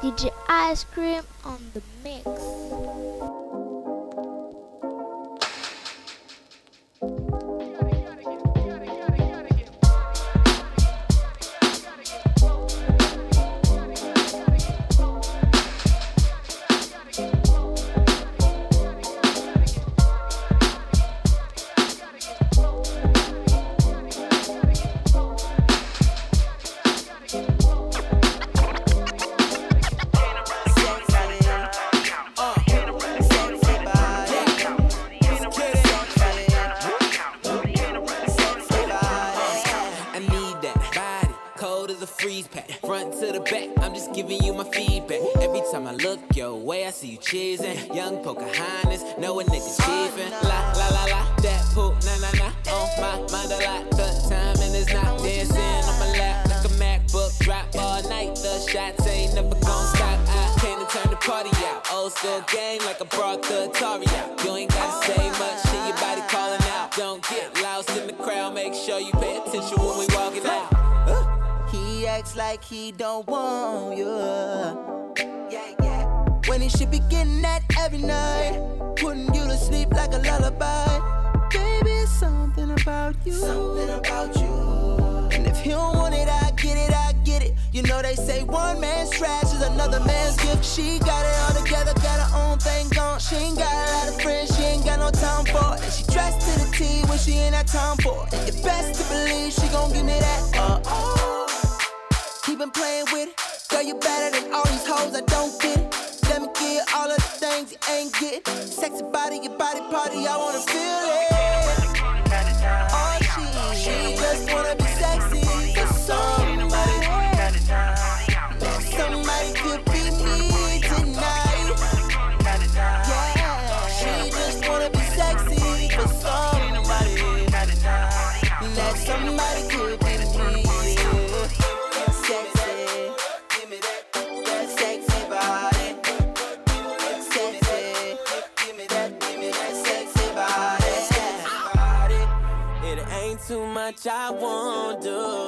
DJ Ice Cream on the mix. She ain't got a lot of friends, she ain't got no time for it. And she dressed to the T when she ain't had time for it. Best to believe she gon' give me that. Uh oh. He been playing with it. Girl, you better than all these hoes, I don't get it. Let me get all of the things you ain't getting. Sexy body, your body party, I wanna feel it. I won't do.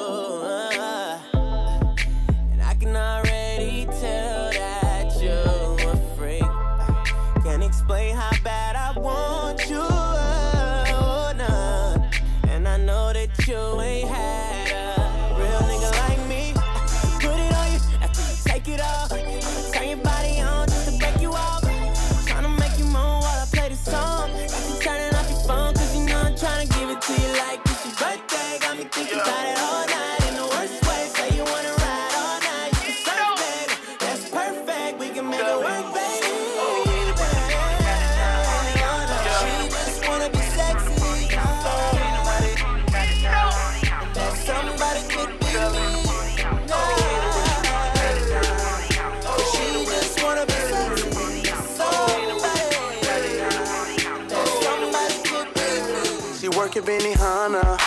She Benihana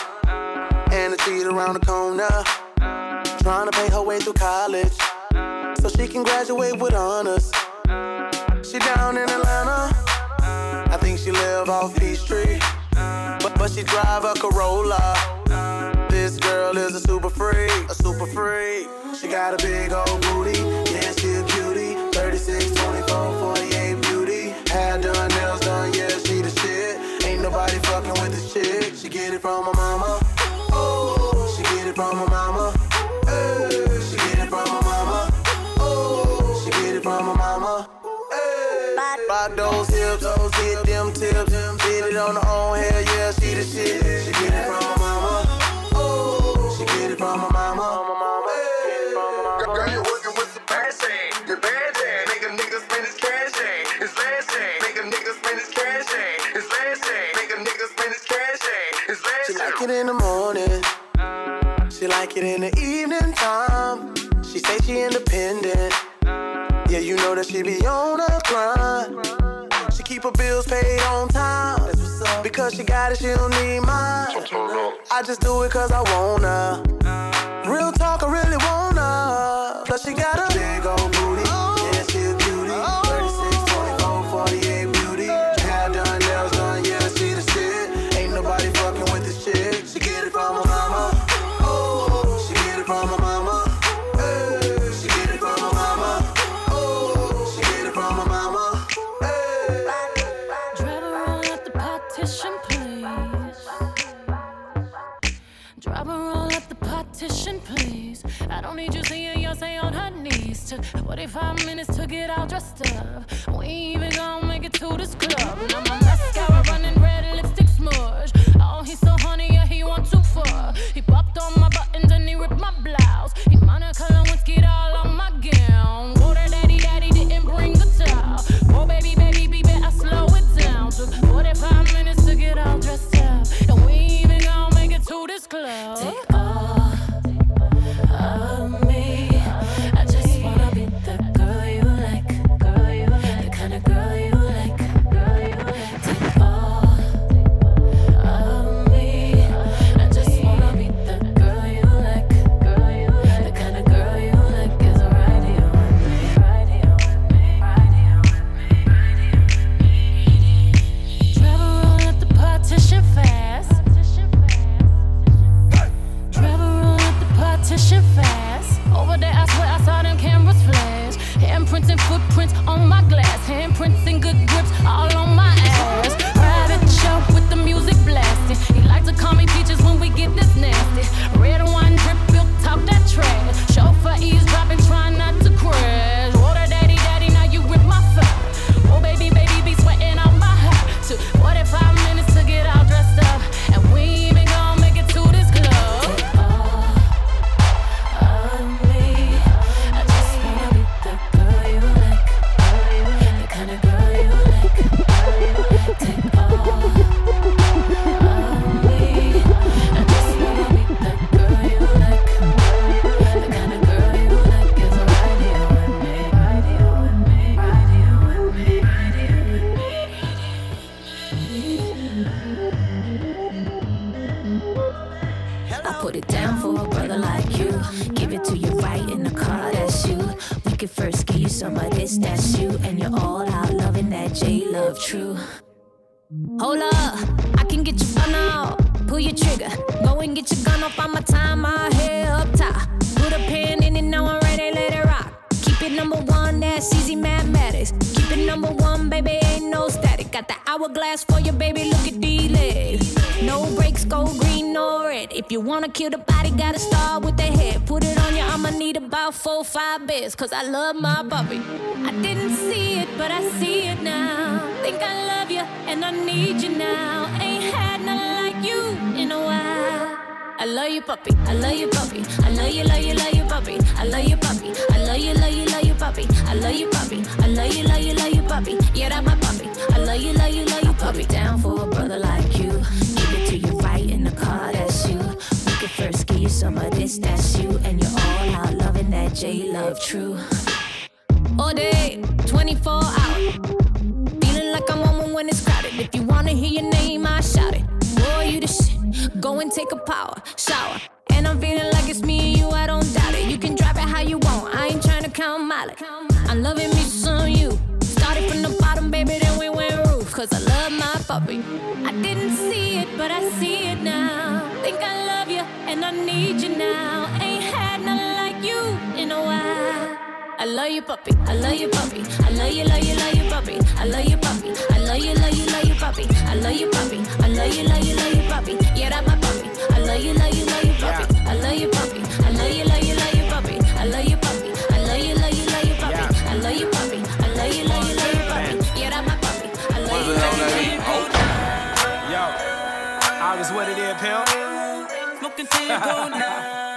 and a street around the corner. Trying to pay her way through college so she can graduate with honors. She down in Atlanta. I think she live off Peachtree, but but she drive a Corolla. This girl is a super freak, a super freak. She got a big old booty, yeah she a beauty. 36, 24, 48 beauty. Hair done, nails done, yeah she the shit. Nobody fucking with this chick. She get it from her mama. Oh, she get it from her mama. Hey, she get it from her mama. Oh, she get it from her mama. Hey, those hips, those hit it in the morning. She like it in the evening time. She say she independent. Yeah, you know that she be on her grind. She keep her bills paid on time. Because she got it, she don't need mine. I just do it cause I wanna. Real Love true. All day, 24 hours. Feeling like I'm on when it's crowded. If you wanna hear your name, I shout it. Boy, you the shit. Go and take a power shower. And I'm feeling like it's me and you, I don't doubt it. You can drive it how you want. I ain't trying to count mileage. I'm loving me some you. Started from the bottom, baby, then we went roof. Cause I love my puppy. I didn't see it, but I see it now. Think I love you, and I need you now. I love you, puppy. I love you, puppy. I love you, love you, love you, puppy. I love you, puppy. I love you, love you, love you, puppy. I love you, puppy. I love you, love you, love you, puppy. Yeah, that's my puppy. I love you, love you, love you, puppy. I love you, puppy. I love you, love you, love you, puppy. I love you, puppy. I love you, love you, love you, puppy. I love you, puppy. I love you, love you, love you, puppy. Yeah, that's my puppy. I love you, love you, love you, puppy. Yo, August, what it is, pimp? Smoking till you go now.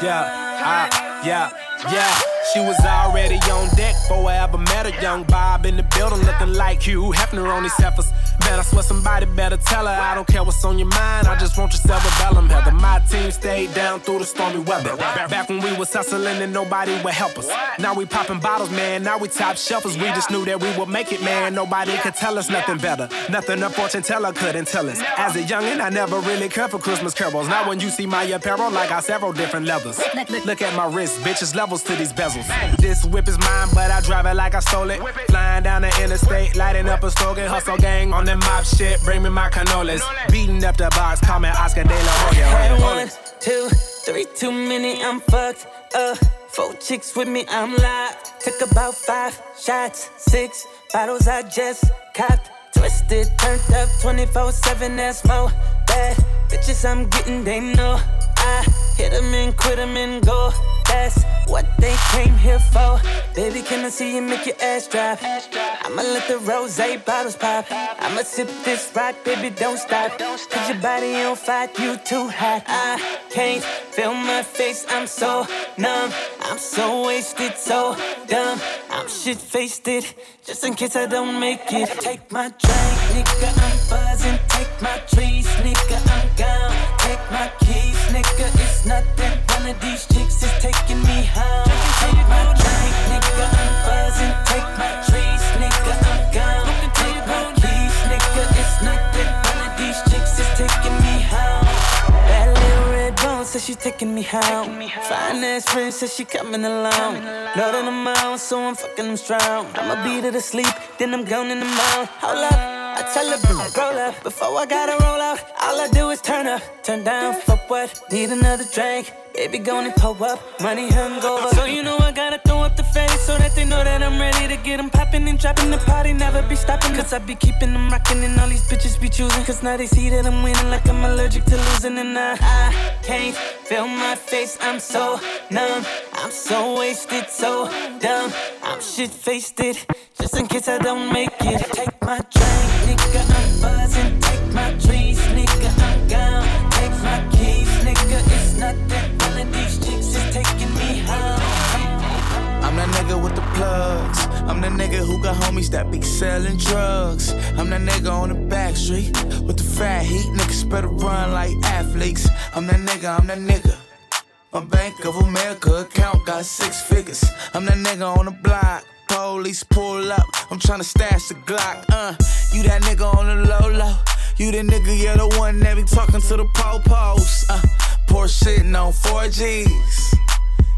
Yeah, ah, yeah, yeah. She was already on deck before I ever met her. Young Bob in the building looking like Hugh Hefner on these heifers. Man, I swear somebody better tell her. I don't care what's on your mind, I just want your cerebellum. Heather, my team stayed down through the stormy weather. Back when we was hustling and nobody would help us. Now we popping bottles, man. Now we top shelfers. We just knew that we would make it, man. Nobody could tell us nothing better. Nothing a fortune teller couldn't tell us. As a youngin', I never really cared for Christmas carols. Now when you see my apparel, I got several different levels. Look at my wrist, bitches levels to these bezels. This whip is mine, but I drive it like I stole it. Flying down the interstate, lighting up a stogie. Hustle gang on that mob shit, bring me my cannolis. Beating up the box, call me Oscar De La Hoya. One, two, three too many, I'm fucked up. Four chicks with me, I'm live. Took about five shots, six bottles I just copped. Twisted, turned up 24 7, that's more bad. Bitches I'm getting, they know. I hit them and quit them and go. That's what they came here for. Baby, can I see you make your ass drop? I'ma let the rose bottles pop. I'ma sip this rock, baby, don't stop. Cause your body on fire, you too hot. I can't feel my face, I'm so numb. I'm so wasted, so dumb. I'm shit faced it, just in case I don't make it. Take my drink, nigga, I'm buzzing. Take my trees, nigga, I'm gone. Take my keys, nigga, it's nothing. One of these chicks is taking me home. Says she taking me home. Fine ass friend says she coming along. Know that I'm out, so I'm fucking them strong. I'ma beat her to sleep, then I'm gone in the mouth. Hold up. I tell her, roll up. Before I gotta roll out, all I do is turn up. Turn down for what? Need another drink. Baby, gonna pull up. Money hungover. So you know I gotta throw up face so that they know that I'm ready to get them popping and dropping the party. Never be stopping. Cause I be keeping them rocking and all these bitches be choosing. Cause now they see that I'm winning like I'm allergic to losing. And I, I can't feel my face. I'm so numb. I'm so wasted, so dumb. I'm shit faced it. Just in case I don't make it. Take my drink, nigga. I'm buzzing. Take my trees, that nigga with the plugs. I'm the nigga who got homies that be selling drugs. I'm that nigga on the back street with the fat heat. Niggas better run like athletes. I'm that nigga, I'm that nigga. My Bank of America account got six figures. I'm that nigga on the block. Police pull up. I'm tryna stash the Glock. Uh, you that nigga on the low low. You the nigga, yeah, the one that be talking to the po-pos. Uh, poor sitting on 4Gs.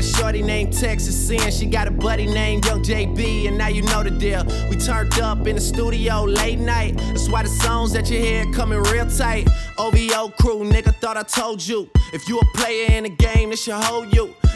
Got a shorty named Texas Sin. She got a buddy named Young JB, and now you know the deal. We turned up in the studio late night. That's why the songs that you hear coming real tight. OVO crew, nigga, thought I told you. If you a player in the game, this should hold you.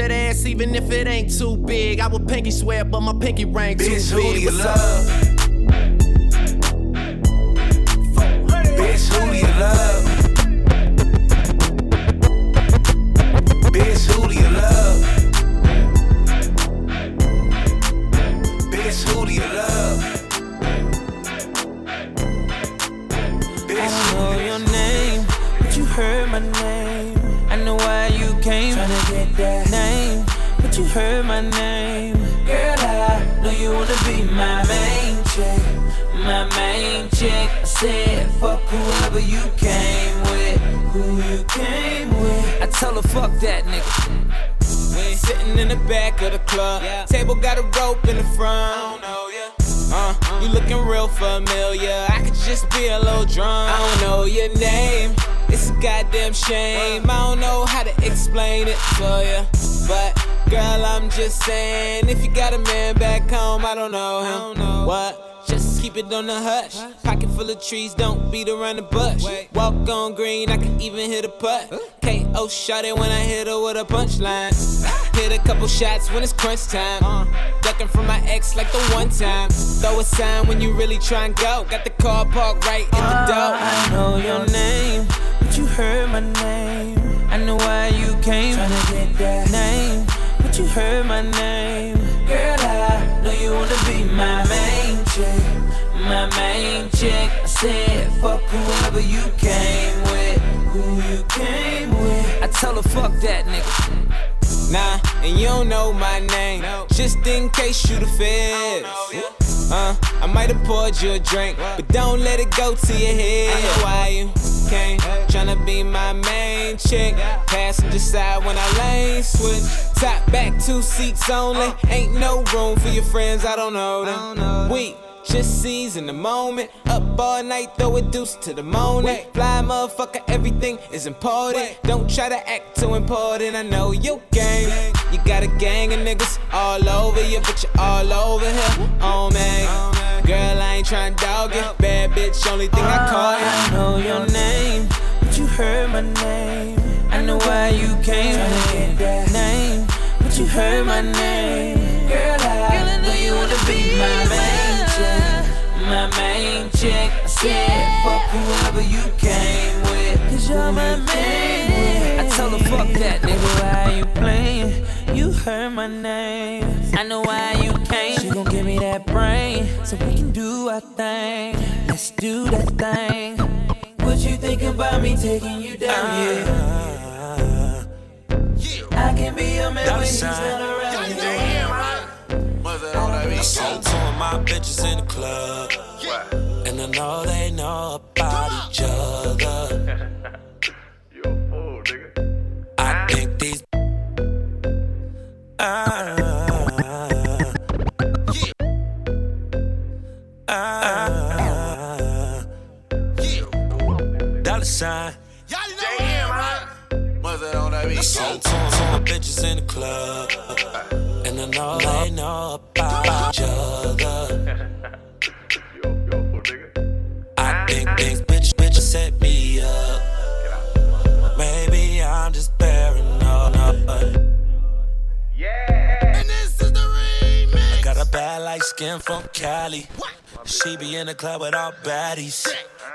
that ass even if it ain't too big. I would pinky swear, but my pinky ring too Bitch, who do big. you What's up? love? Bitch, who do you love? Bitch, who do you love? Bitch, who do you love? Bitch, I don't know your name, but you heard my name. Heard my name. Girl, I know you wanna be my main chick, my main chick. I said, fuck whoever you came with, who you came with. I tell her, fuck that nigga. We sitting in the back of the club. Yeah. Table got a rope in the front. Uh, you looking real familiar. I could just be a little drunk. I don't know your name. It's a goddamn shame. I don't know how to explain it to you. But girl, I'm just saying, if you got a man back home, I don't know him. What? Just keep it on the hush. Pocket full of trees, don't beat around the bush. Walk on green, I can even hit a putt. KO shot it when I hit her with a punchline. Hit a couple shots when it's crunch time. Uh. Ducking from my ex like the one time. Throw a sign when you really try and go. Got the car parked right in the ah, door. I know your name, but you heard my name. I know why you came. Tryna get that name, you heard my name. Girl, I know you wanna be my main chick, my main chick. I said, fuck whoever you came with, who you came with. I tell her, fuck that nigga. Nah, and you don't know my name. Just in case you the feds. Uh, I might have poured you a drink, but don't let it go to your head. Why you Tryna be my main chick. Passenger side when I lane switch. Top back, two seats only. Ain't no room for your friends, I don't know them. We just seizing the moment. Up all night, throw a deuce to the morning. Fly motherfucker, everything is important. Don't try to act too important. I know you game. You got a gang of niggas all over you, but you're all over here. Oh man, girl, I ain't trying to dog it. Bad bitch, only thing I oh, call you. I know your name, but you heard my name. I know why you came to get that name, but you heard my name. Girl, I know you wanna be my main chick, my main chick. I said, fuck whoever you came with, cause you're my main. I tell her, fuck that nigga, why you playing? You heard my name. I know why you came. She gon' give me that brain, so we can do our thing. Let's do that thing. What you think about me taking you down? Uh, yeah. I can be a man when he's not around. I saw two of my bitches in the club. yeah. And I know they know about each other. Ah, ah, dollar sign. I saw two of my bitches in the club. And I know they know about each other. I think these bitches, bitches set me up. Maybe I'm just paranoid. I got a bad light skin from Cali. She be in the club with all baddies.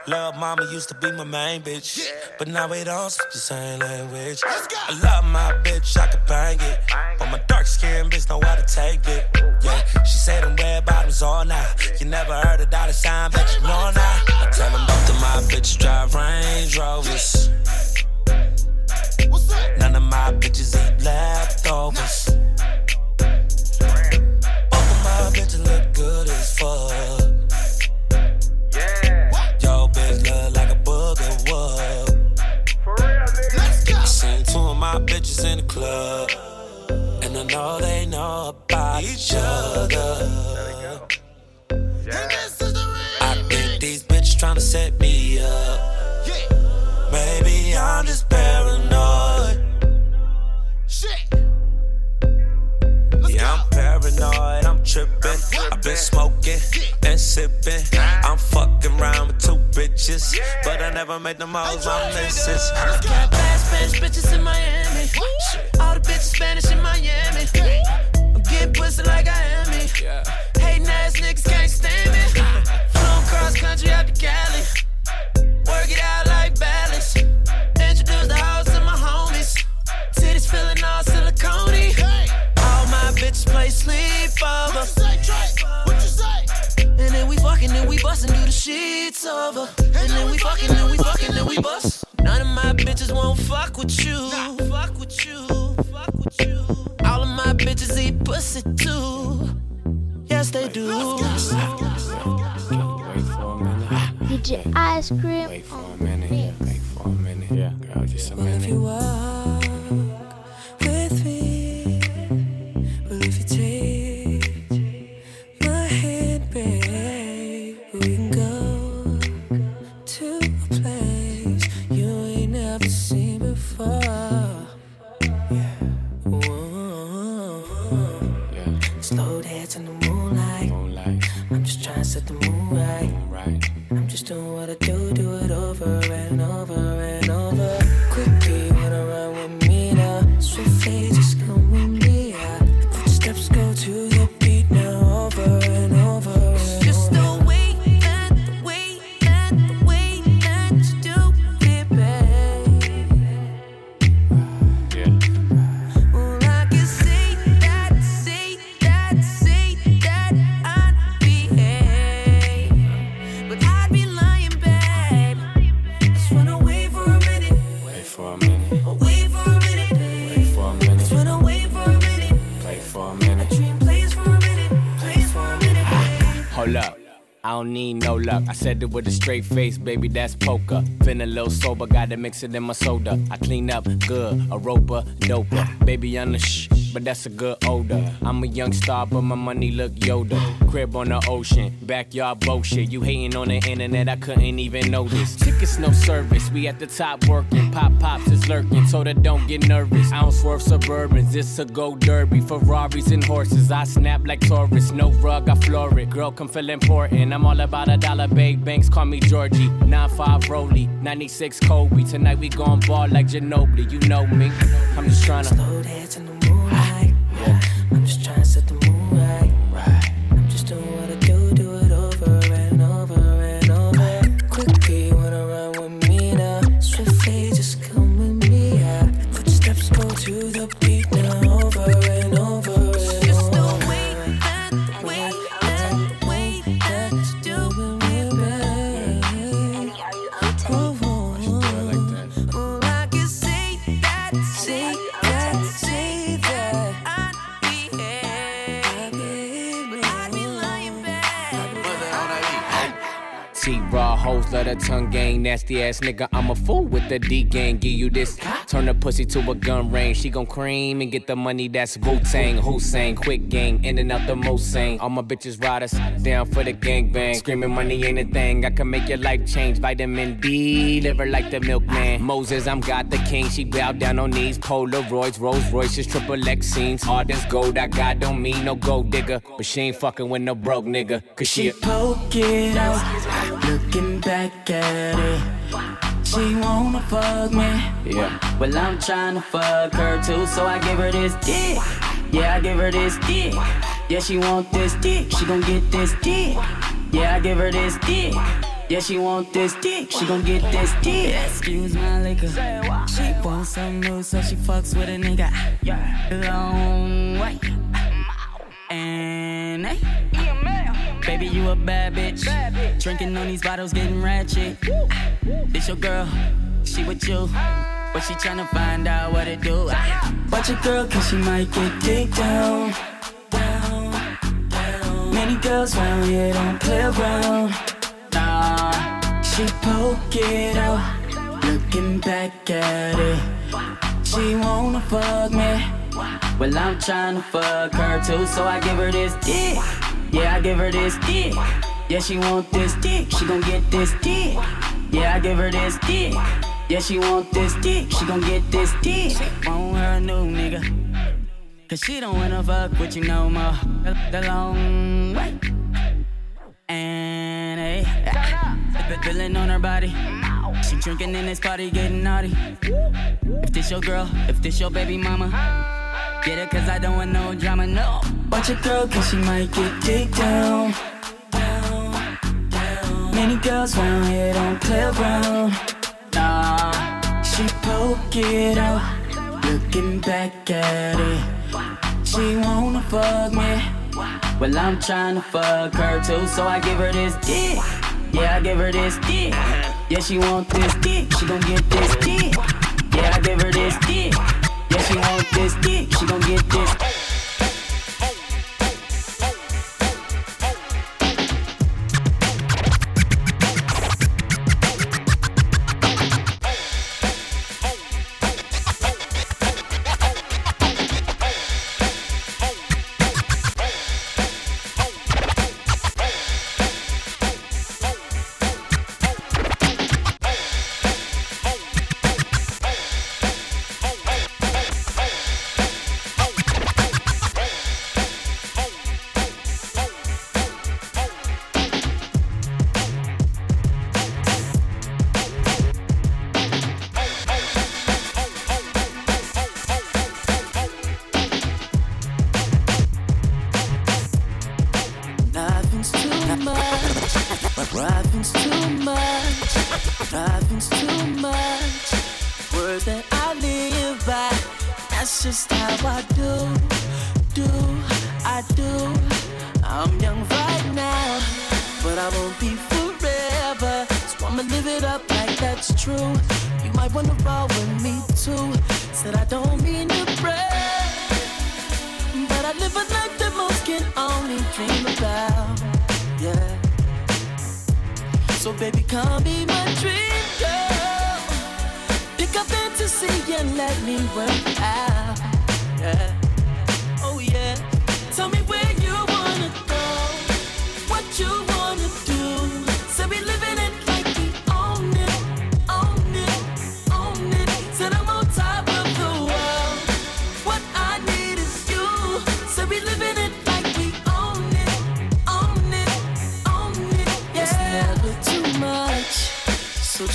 Love mama used to be my main bitch. But now we don't speak the same language. I love my bitch, I could bang it. But my dark skin bitch know how to take it. Yeah, she said them red bottoms all night. You never heard a dollar sign, but you know now. I tell them both of my bitches drive Range Rovers. Each other. I think these bitches tryna set me up. Maybe I'm just paranoid. Yeah, I'm paranoid, I'm tripping. I've been smoking and sipping. I'm fucking around with two bitches, but I never made them all my misses. Got bad Spanish bitches in Miami. All the bitches Spanish in Miami. Getting pussy like I am me. Hating ass niggas can't stand me. Flown cross country out to Cali. Work it out like balance. Introduce the house to my homies. Titties feeling all silicone. All my bitches play sleepover. And then we fucking, then we bustin', do the sheets over. And then we fucking, then we fucking, then we bust. None of my bitches won't fuck with you. Fuck with you. Fuck with you. All of my bitches eat pussy too. Yes, they do. DJ Ice Cream on the mix. Yeah, girl, just a Well, if you walk said it with a straight face, baby, that's poker. Feeling a little sober, gotta mix it in my soda. I clean up good, a roper, doper. Baby, I'm the shh, but that's a good odor. I'm a young star, but my money look Yoda. Crib on the ocean, backyard bullshit. You hating on the internet, I couldn't even notice. Tickets, no service, we at the top working. Pop pops is lurking, so that don't get nervous. I don't swerve suburbans, it's a go derby. Ferraris and horses, I snap like Taurus. No rug, I floor it. Girl, come feel important. I'm all about a dollar, babe. Banks call me Georgie. 9-5 Rolly, 96 Kobe. Tonight we gon' ball like Ginobili. You know me. I'm just tryna slow dance her tongue gang, nasty ass nigga. I'm a fool with the D gang. Give you this, turn the pussy to a gun range. She gon' cream and get the money. That's Wu Tang, Hussein, quick gang, in and out the most sane. All my bitches riders down for the gang bang. Screaming money ain't a thing. I can make your life change. Vitamin D, liver like the milkman. Moses, I'm God the king. She bowed down on knees. Polaroids, Rolls Royces, triple X scenes. All this gold I got don't mean no gold digger, but she ain't fucking with no broke nigga. Cause she a poke it out, looking back at it. She wanna fuck me. Yeah. Well, I'm trying to fuck her too, so I give her this dick. Yeah, I give her this dick. Yeah, she want this dick. She gon' get this dick. Yeah, I give her this dick. Yeah, she want this dick. She gon' get this dick. Excuse my liquor. She wants some new, so she fucks with a nigga. Long way. And hey, baby, you a bad bitch. Drinking on these bottles, getting ratchet. This your girl, she with you. But she tryna find out what it do. Watch your girl, cause she might get kicked down. Down, down. Many girls round here don't play around. Nah, she poke it out, looking back at it. She wanna fuck me. Well, I'm tryna fuck her too, so I give her this dick. Yeah, I give her this dick. Yeah, she want this dick, she gon' get this dick. Yeah, I give her this dick. Yeah, she want this dick, she gon' get this dick. Want her new nigga. Cause she don't wanna fuck with you no more. The, the long way. And hey, feeling on her body. She drinking in this party, getting naughty. If this your girl, if this your baby mama, get it cause I don't want no drama, no. Watch your girl cause she might get kicked down. Down, down. Many girls round here don't play around. Nah, she poke it out, looking back at it. She wanna fuck me. Well, I'm trying to fuck her too, so I give her this dick. Yeah, I give her this dick. Yeah, she want this dick, she gon' get this dick. Yeah, I give her this dick. Yeah, she want this dick, she gon' get this.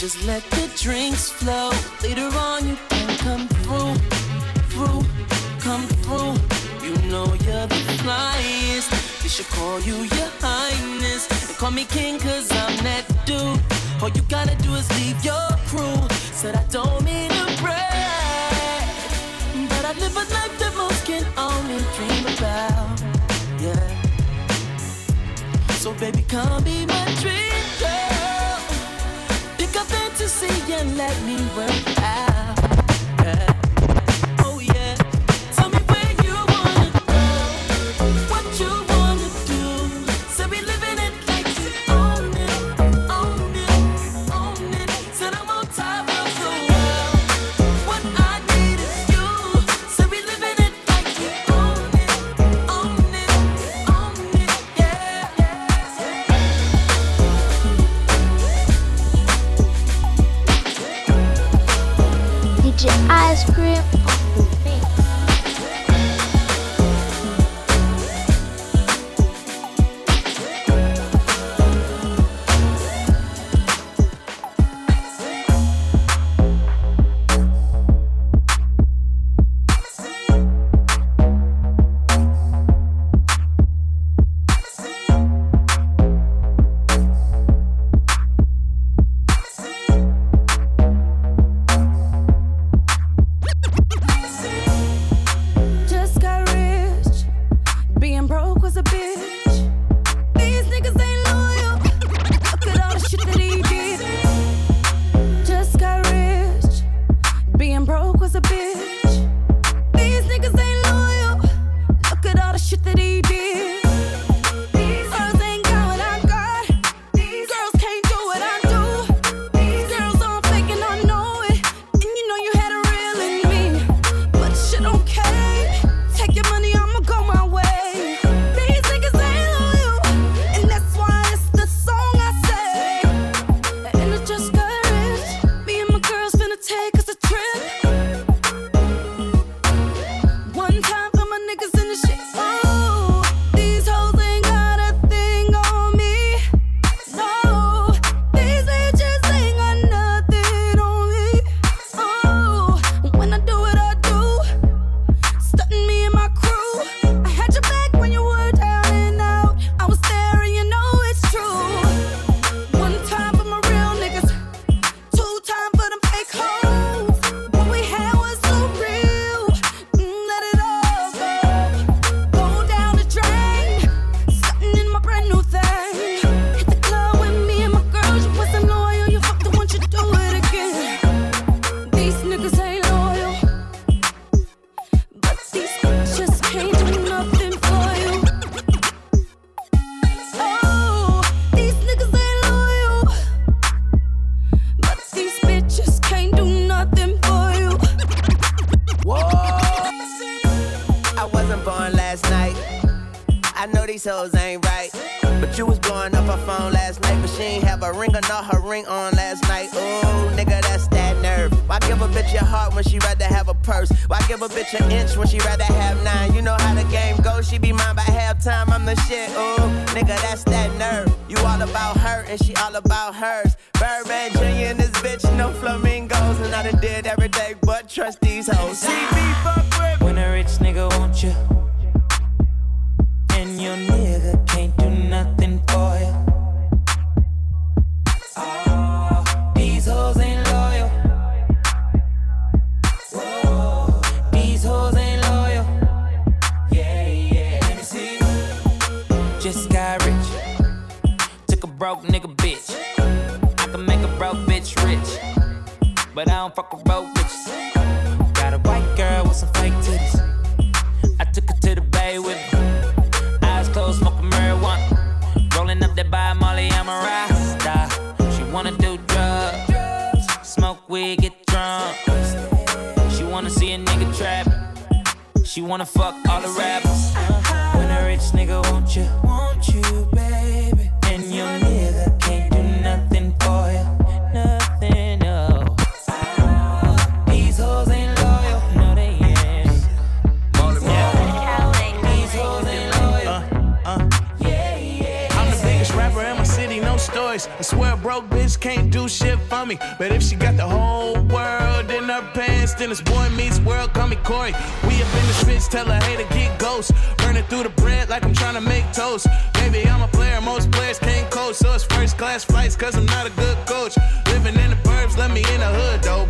Just let the drinks flow. Later on, you can come through, through, come through. You know you're the flyest. They should call you your highness. And call me king, cause I'm that dude. All you gotta do is leave your crew. Said I don't mean to brag. But I live a life that most can only dream about. Yeah. So baby, come be my dream girl. Pick see and let me work out. Ring or not her ring on last night. Ooh, nigga, that's that nerve. Why give a bitch your heart when she rather have a purse? Why give a bitch an inch when she rather have nine? You know how the game goes, she be mine by halftime. I'm the shit, ooh, nigga, that's that nerve. You all about her and she all about hers. Birdman Jr. and this bitch, no flamingos. And I done did every day but trust these hoes. See me fuck with When a rich nigga want you, and your nigga broke nigga bitch. I can make a broke bitch rich. But I don't fuck with broke bitches. Got a white girl with some fake titties. I took her to the bay with me. Eyes closed, smoking marijuana. Rolling up that by Molly, I'm a rasta. She wanna do drugs. Smoke weed, get drunk. She wanna see a nigga trap. She wanna fuck all the rappers. When a rich nigga, won't you? Won't you, baby? Broke bitch can't do shit for me. But if she got the whole world in her pants, then it's boy meets world, call me Corey. We up in the streets, tell her hey to get ghost. Burning through the bread like I'm trying to make toast. Baby, I'm a player, most players can't coach. So it's first class flights, cause I'm not a good coach. Living in the burbs, let me in the hood though.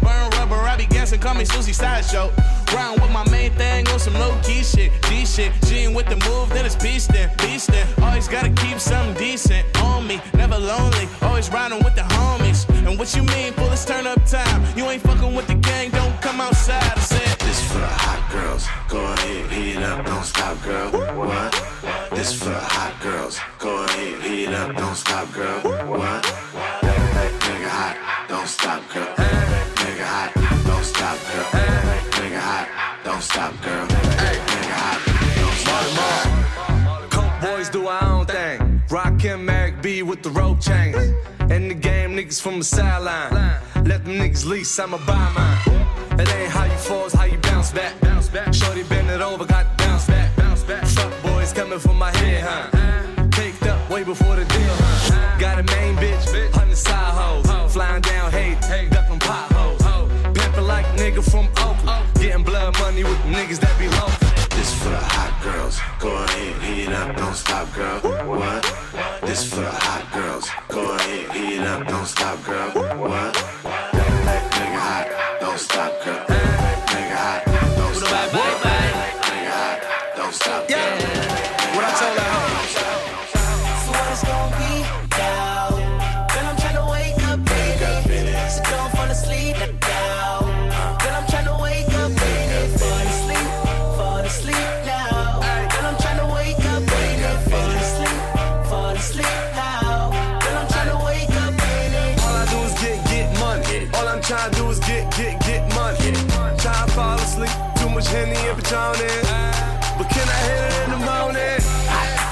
Be gassing, call me Susie Sideshow. Round with my main thing on some low key shit, G shit. She ain't with the move, then it's beast then, beast then. Always gotta keep something decent on me, never lonely. Always riding with the homies. And what you mean, full is turn up time? You ain't fucking with the gang, don't come outside. I said, This for the hot girls. Go ahead, heat it up, don't stop, girl. What? This for the hot girls. Go ahead, heat it up, don't stop, girl. What? Nigga hot, don't stop, girl. Don't stop, girl. Nigga hot, don't stop, girl. Nigga hot, don't stop, girl. Coke boys do our own thing. Rockin' Merrick B with the rope chains. In the game, niggas from the sideline. Let them niggas lease, I'ma buy mine. It ain't how you fall, it's how you bounce back. Bounce back. Shorty bend it over, got bounce back. Bounce back. Fuck boys coming for my head, huh? Caked up way before the deal, huh? Got a main bitch, hundred side hoes. Flying down hate, ducking potholes. Pimpin' like nigga from Oakland. Getting blood money with niggas that be local. This for the hot girls. Go ahead, heat it up, don't stop, girl. What? This for the hot girls. Go ahead, heat it up, don't stop, girl. What? Nigga hot, don't stop, girl. Nigga hot, don't stop, girl. Nigga hot, don't stop, girl. What Henny and. But can I hit it in the morning?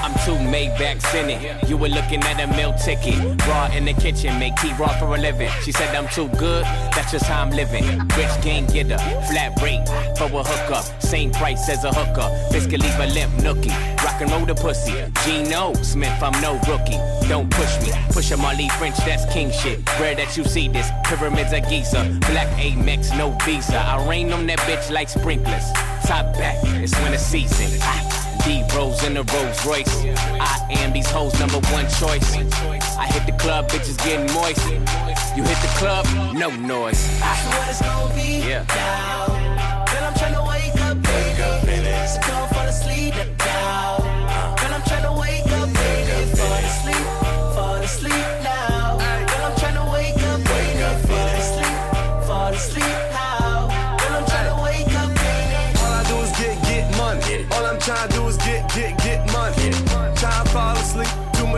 I'm two Maybachs in it. You were looking at a meal ticket. Raw in the kitchen, make tea raw for a living. She said I'm too good, that's just how I'm living. Rich gang getter, flat rate for a hookup. Same price as a hooker. Biscuit leave a limp nookie. Rock and roll the pussy. Gino Smith, I'm no rookie. Don't push me. Push a Marley French, that's king shit. Rare that you see this. Pyramids of Giza. Black Amex, no visa. I rain on that bitch like sprinklers. Top back, it's winter season. Ah. D Rose in the Rolls Royce. I am these hoes' number one choice. I hit the club, bitches getting moist. You hit the club, no noise. So what it's gonna be Yeah.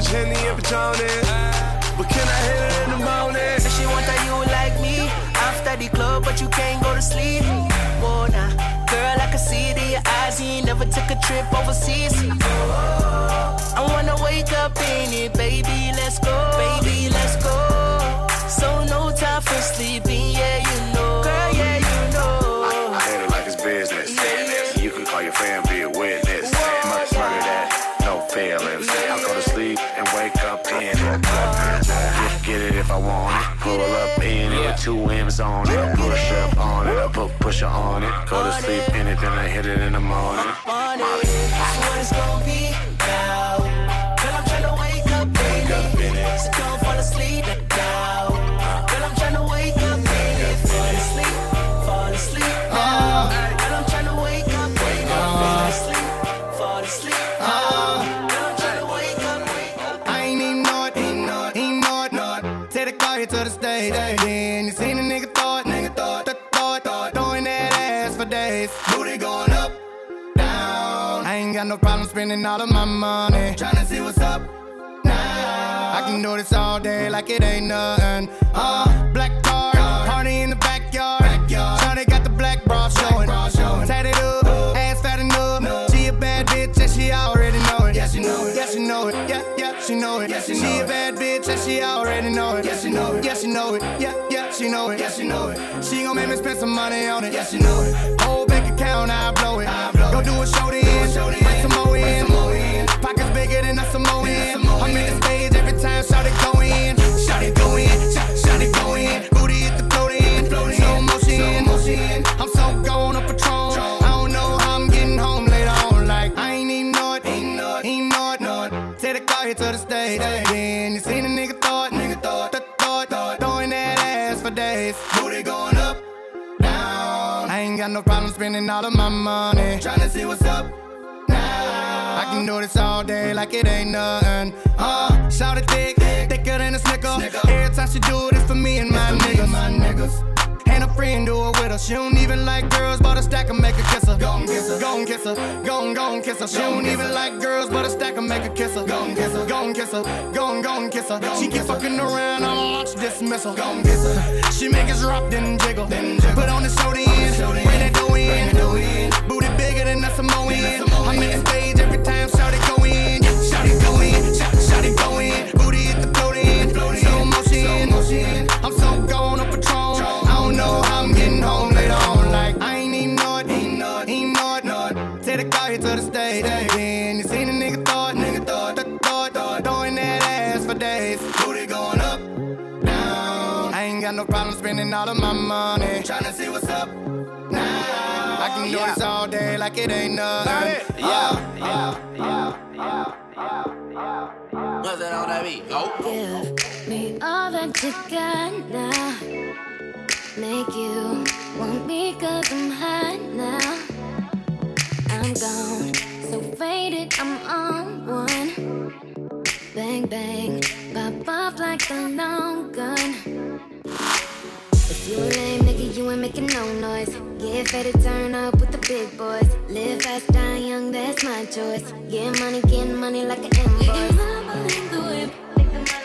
Too Henny and Patron. But can I hit it in the morning? Say she want that you like me after the club, but you can't go to sleep. Whoa, nah. Girl, I can see it in your eyes. You ain't never took a trip overseas. I wanna wake up in it, baby. Let's go, baby. Let's go. So no time for sleeping, I want it. Pull up in it with two M's on it. Push up on it, I put pusher on it. Go to sleep in it, then I hit it in the morning. on it. What it's gonna be now? Girl, I'm wake up, baby. So don't fall asleep now. no problem spending all of my money. Tryna see what's up now. I can do this all day like it ain't nothing. Uh, black car, party in the backyard. backyard. Shawty got the black bra showing. showing. Tatted up, up, ass fat enough. No. She a bad bitch and she already know it. Yeah, she know it. Yeah, she know it. Yeah, yeah, she know it. Yeah, she, she a bad already know it. Yeah, she know it. Yeah, she know it. Yeah, yeah, she know it. Yeah, she know it. She gon' make me spend some money on it. Yeah, she know it. Whole bank account, I blow it. Go do a show then, bring some more in. Pockets bigger than a Samoan. I'm in the stage every time, shout it go in. Shout it go in, shout, spending all of my money. Tryna see what's up. now. I can do this all day like it ain't nothing. Uh, shout it thick, thicker than a snicker. Every time she do this for me and my niggas. My niggas. And a friend do it with her. She don't even like girls, but a stack and make her kiss her. Gon' kiss her, gon' kiss her, gon' gon' kiss her. She don't even like girls, but a stack and make her kiss her. Gon' kiss her, gon' kiss her, gon' gon' kiss her. She keep fucking around, I'ma launch dismissal. Gon' kiss her. She make us drop, then jiggle. then Put on the show then, bring that dough Booty bigger than a Samoan. I'm in the stage every time, shout it go in. Shout it go in, shout, it go in. Booty hit the float in, slow motion. I'm so gone on Patron. I don't know how I'm getting home later on. Like I ain't even know it, ain't know it. Take the car here to the stage. Then you seen a nigga thought, nigga thought, th- thought, thought, throwing that ass for days. Booty going up, down. I ain't got no problem spending all of my money. Tryna see what's up. Now I can do this all day like it ain't nothing. Yeah, yeah, yeah, yeah, yeah. What's that on that beat? Go. Give me all that you got now. Make you want me cause I'm hot now. I'm gone, so faded, I'm on one. Bang, bang, pop off like a long gun. If you a lame nigga, you ain't making no noise. Get fed to turn up with the big boys. Live fast, die young, that's my choice. Get money, get money like an invoice. Make the whip,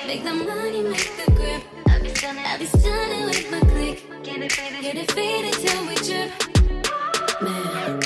make the money, make the grip. I be stunning, I be stunning with my click. Get it faded, get it faded till we trip. Man,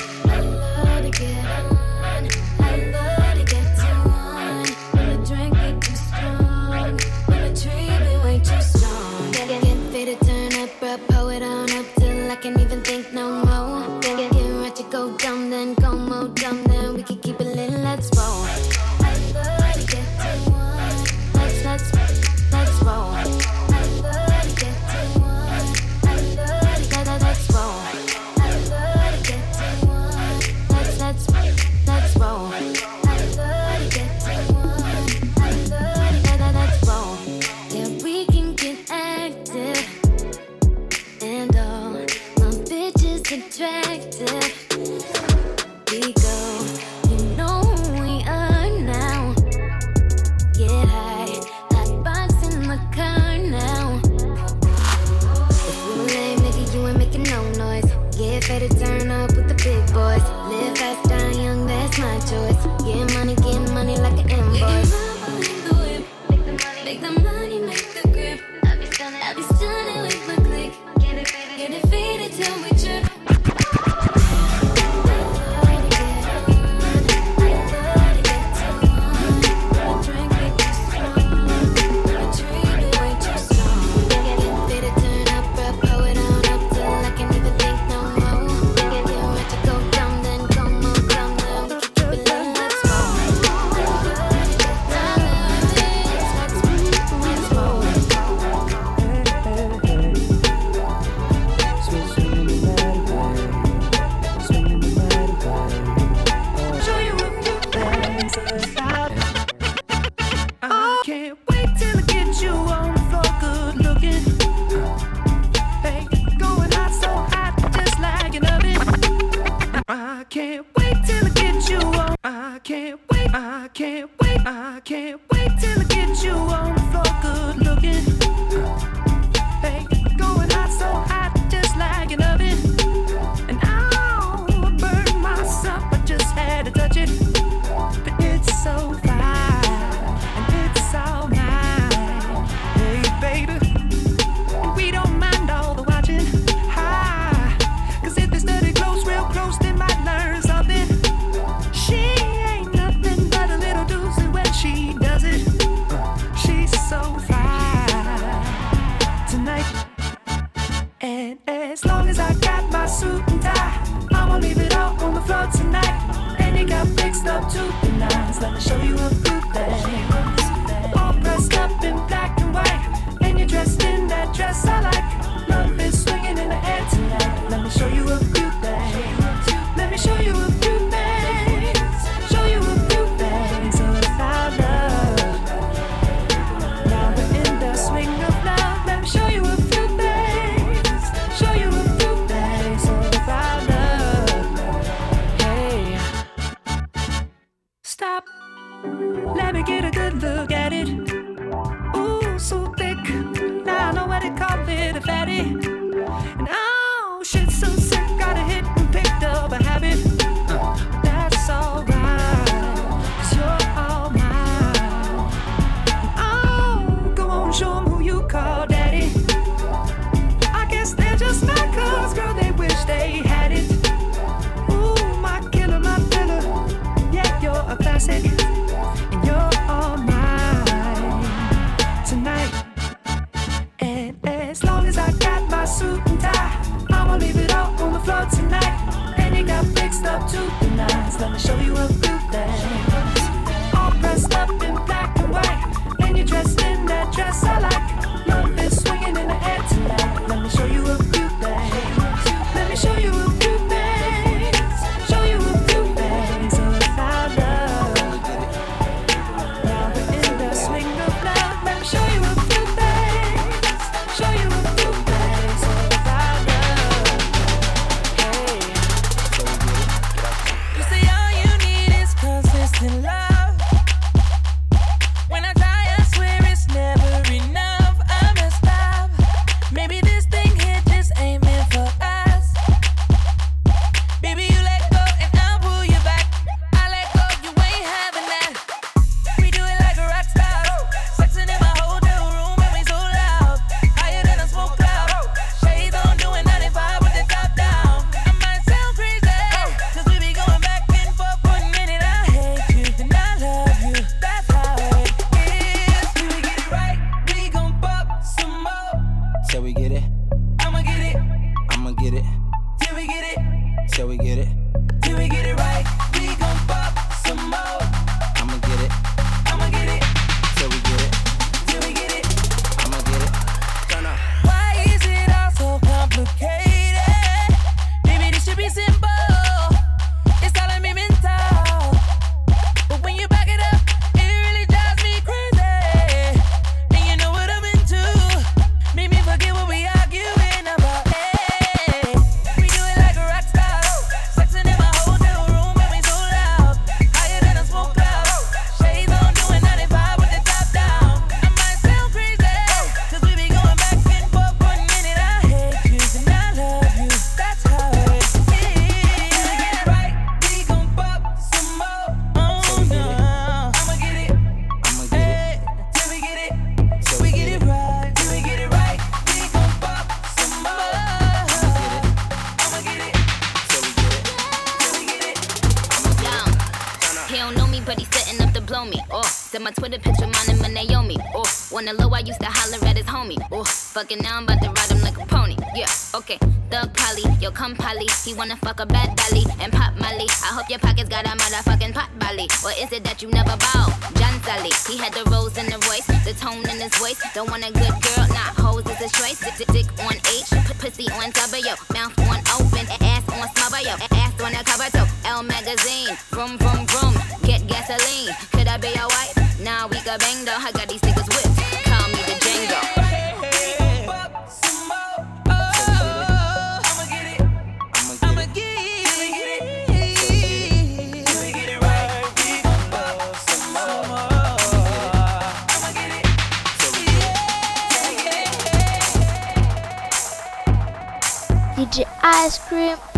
fucking now Ice Cream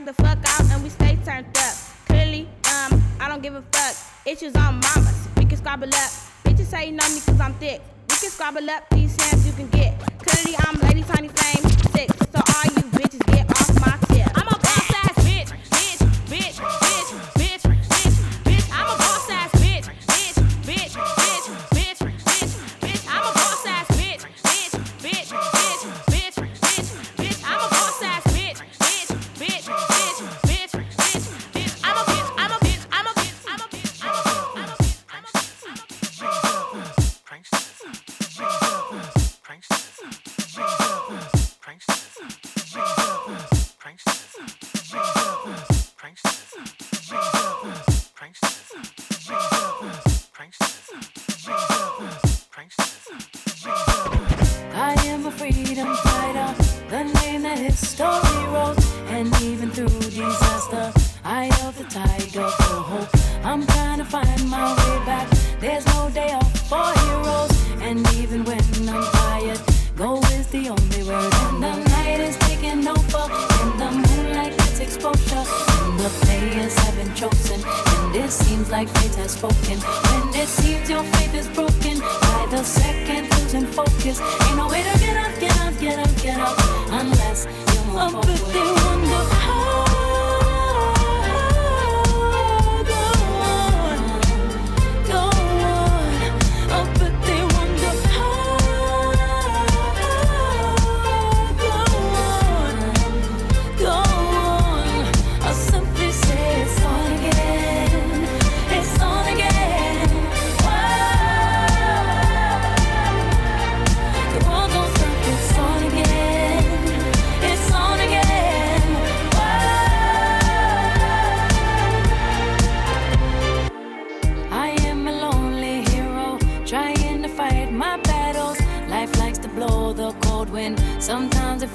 The fuck out and we stay turned up. Clearly, um, I don't give a fuck. Issues on mamas, we can squabble up. Bitches say you know me cause I'm thick. We can squabble up these hands I am a freedom fighter, the name that history wrote. And even through disaster, eye of the tiger for hope. I'm trying to find my way back. There's no day off for heroes. And even when I'm tired, go is the only word. And the night is taking over, and the moonlight exposure. And the players have been chosen, and it seems like fate has spoken. When it seems your faith is broken, by the second losing focus. Ain't no way to get up, get up, get up, get up, unless you move Up forward. if they wonder how.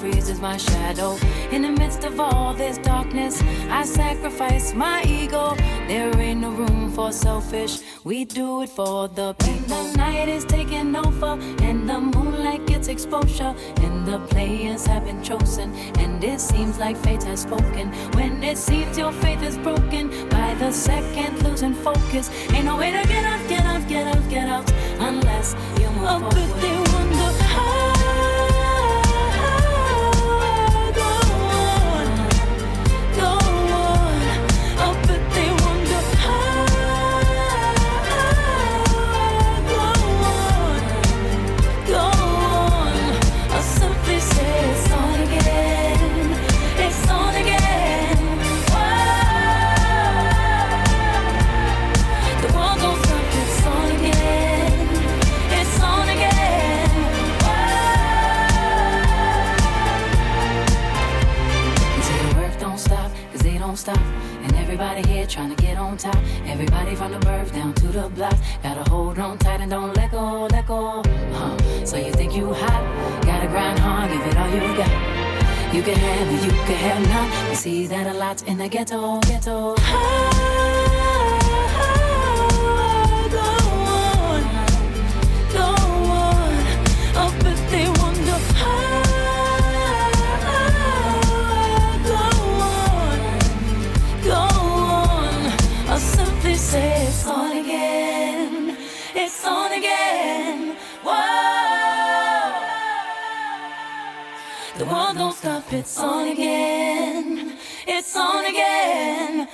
Freezes my shadow. In the midst of all this darkness, I sacrifice my ego. There ain't no room for selfish, we do it for the people. The night is taking over, and the moonlight gets exposure. And the players have been chosen, and it seems like fate has spoken. When it seems your faith is broken, by the second losing focus. Ain't no way to get up, get up, get up, get up, unless you move Up forward. Everybody here trying to get on top. Everybody from the birth down to the block. Gotta hold on tight and don't let go, let go. Huh. So you think you hot? Gotta grind hard, give it all you got. You can have it, you can have none. We see that a lot in the ghetto, ghetto. Go It's on again. It's on again.